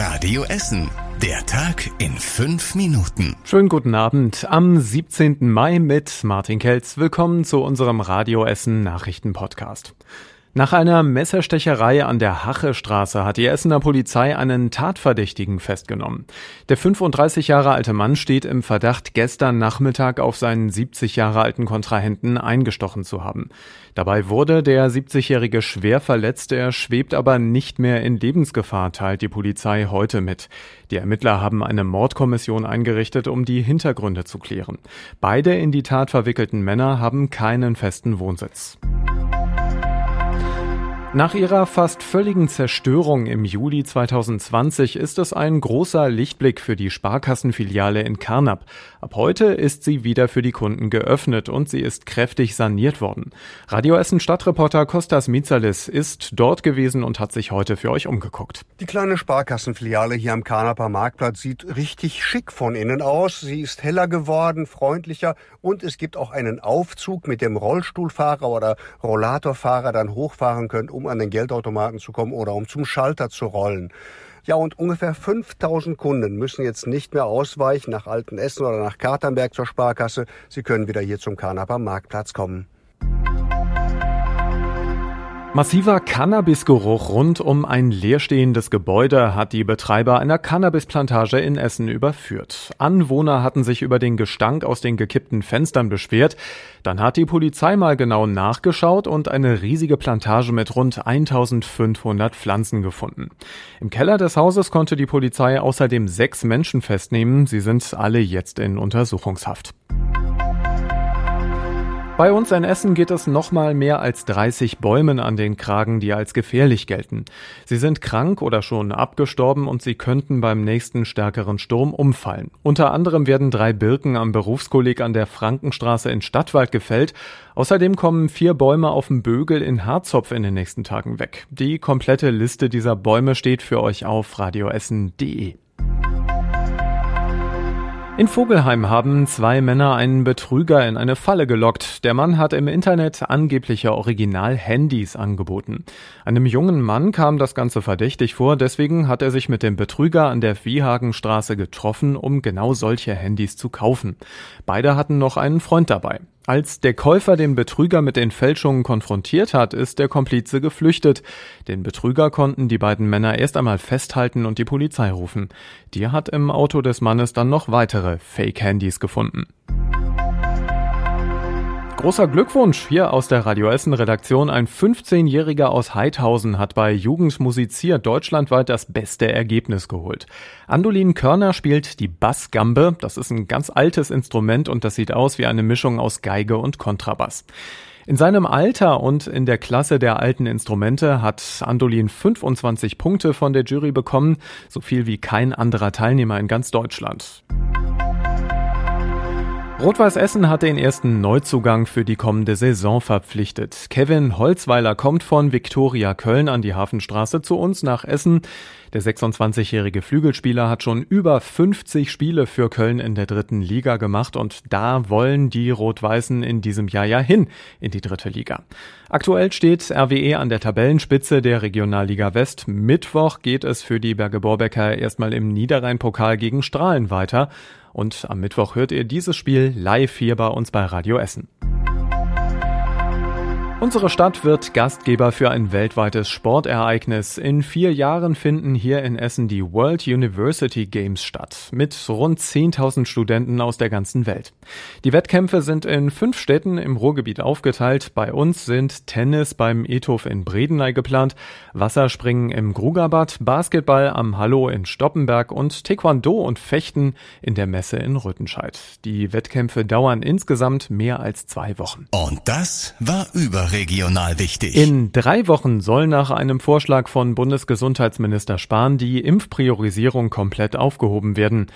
Radio Essen. Der Tag in fünf Minuten. Schönen guten Abend am 17. Mai mit Martin Kelz. Willkommen zu unserem Radio Essen Nachrichten Podcast. Nach einer Messerstecherei an der Hache-Straße hat die Essener Polizei einen Tatverdächtigen festgenommen. Der 35 Jahre alte Mann steht im Verdacht, gestern Nachmittag auf seinen 70 Jahre alten Kontrahenten eingestochen zu haben. Dabei wurde der 70-Jährige schwer verletzt, er schwebt aber nicht mehr in Lebensgefahr, teilt die Polizei heute mit. Die Ermittler haben eine Mordkommission eingerichtet, um die Hintergründe zu klären. Beide in die Tat verwickelten Männer haben keinen festen Wohnsitz. Nach ihrer fast völligen Zerstörung im Juli 2020 ist es ein großer Lichtblick für die Sparkassenfiliale in Karnap. Ab heute ist sie wieder für die Kunden geöffnet und sie ist kräftig saniert worden. Radio Essen Stadtreporter Kostas Mitsalis ist dort gewesen und hat sich heute für euch umgeguckt. Die kleine Sparkassenfiliale hier am Karnaper Marktplatz sieht richtig schick von innen aus. Sie ist heller geworden, freundlicher und es gibt auch einen Aufzug, mit dem Rollstuhlfahrer oder Rollatorfahrer dann hochfahren können, um an den Geldautomaten zu kommen oder um zum Schalter zu rollen. Ja, und ungefähr 5000 Kunden müssen jetzt nicht mehr ausweichen nach Altenessen oder nach Katernberg zur Sparkasse. Sie können wieder hier zum Karnaper Marktplatz kommen. Massiver Cannabisgeruch rund um ein leerstehendes Gebäude hat die Betreiber einer Cannabisplantage in Essen überführt. Anwohner hatten sich über den Gestank aus den gekippten Fenstern beschwert. Dann hat die Polizei mal genau nachgeschaut und eine riesige Plantage mit rund 1500 Pflanzen gefunden. Im Keller des Hauses konnte die Polizei außerdem sechs Menschen festnehmen. Sie sind alle jetzt in Untersuchungshaft. Bei uns in Essen geht es nochmal mehr als 30 Bäumen an den Kragen, die als gefährlich gelten. Sie sind krank oder schon abgestorben und sie könnten beim nächsten stärkeren Sturm umfallen. Unter anderem werden drei Birken am Berufskolleg an der Frankenstraße in Stadtwald gefällt. Außerdem kommen vier Bäume auf dem Bögel in Harzopf in den nächsten Tagen weg. Die komplette Liste dieser Bäume steht für euch auf radioessen.de. In Vogelheim haben zwei Männer einen Betrüger in eine Falle gelockt. Der Mann hat im Internet angebliche Original-Handys angeboten. Einem jungen Mann kam das Ganze verdächtig vor, deswegen hat er sich mit dem Betrüger an der Wiehagenstraße getroffen, um genau solche Handys zu kaufen. Beide hatten noch einen Freund dabei. Als der Käufer den Betrüger mit den Fälschungen konfrontiert hat, ist der Komplize geflüchtet. Den Betrüger konnten die beiden Männer erst einmal festhalten und die Polizei rufen. Die hat im Auto des Mannes dann noch weitere Fake-Handys gefunden. Großer Glückwunsch hier aus der Radio Essen Redaktion. Ein 15-Jähriger aus Heidhausen hat bei Jugend musiziert deutschlandweit das beste Ergebnis geholt. Andolin Körner spielt die Bassgambe. Das ist ein ganz altes Instrument und das sieht aus wie eine Mischung aus Geige und Kontrabass. In seinem Alter und in der Klasse der alten Instrumente hat Andolin 25 Punkte von der Jury bekommen, so viel wie kein anderer Teilnehmer in ganz Deutschland. Rot-Weiß Essen hat den ersten Neuzugang für die kommende Saison verpflichtet. Kevin Holzweiler kommt von Viktoria Köln an die Hafenstraße zu uns nach Essen. Der 26-jährige Flügelspieler hat schon über 50 Spiele für Köln in der dritten Liga gemacht und da wollen die Rot-Weißen in diesem Jahr ja hin in die dritte Liga. Aktuell steht RWE an der Tabellenspitze der Regionalliga West. Mittwoch geht es für die Berge Borbecker erstmal im Niederrhein-Pokal gegen Strahlen weiter. Und am Mittwoch hört ihr dieses Spiel live hier bei uns bei Radio Essen. Unsere Stadt wird Gastgeber für ein weltweites Sportereignis. In vier Jahren finden hier in Essen die World University Games statt, mit rund 10.000 Studenten aus der ganzen Welt. Die Wettkämpfe sind in fünf Städten im Ruhrgebiet aufgeteilt. Bei uns sind Tennis beim Ethof in Bredeney geplant, Wasserspringen im Grugerbad, Basketball am Hallo in Stoppenberg und Taekwondo und Fechten in der Messe in Rüttenscheid. Die Wettkämpfe dauern insgesamt mehr als zwei Wochen. Und das war über überregional wichtig. In drei Wochen soll nach einem Vorschlag von Bundesgesundheitsminister Spahn die Impfpriorisierung komplett aufgehoben werden.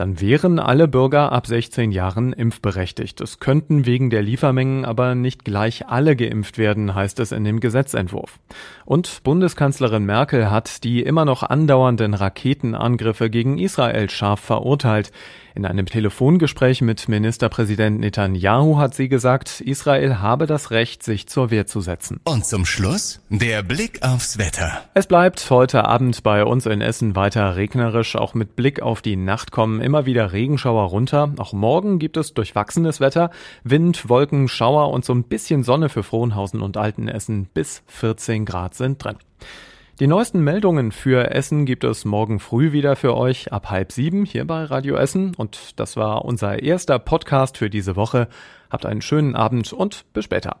Dann wären alle Bürger ab 16 Jahren impfberechtigt. Es könnten wegen der Liefermengen aber nicht gleich alle geimpft werden, heißt es in dem Gesetzentwurf. Und Bundeskanzlerin Merkel hat die immer noch andauernden Raketenangriffe gegen Israel scharf verurteilt. In einem Telefongespräch mit Ministerpräsident Netanyahu hat sie gesagt, Israel habe das Recht, sich zur Wehr zu setzen. Und zum Schluss der Blick aufs Wetter. Es bleibt heute Abend bei uns in Essen weiter regnerisch. Auch mit Blick auf die Nacht kommen immer wieder Regenschauer runter. Auch morgen gibt es durchwachsenes Wetter. Wind, Wolken, Schauer und so ein bisschen Sonne für Frohnhausen und Altenessen. Bis 14 Grad sind drin. Die neuesten Meldungen für Essen gibt es morgen früh wieder für euch ab halb sieben hier bei Radio Essen. Und das war unser erster Podcast für diese Woche. Habt einen schönen Abend und bis später.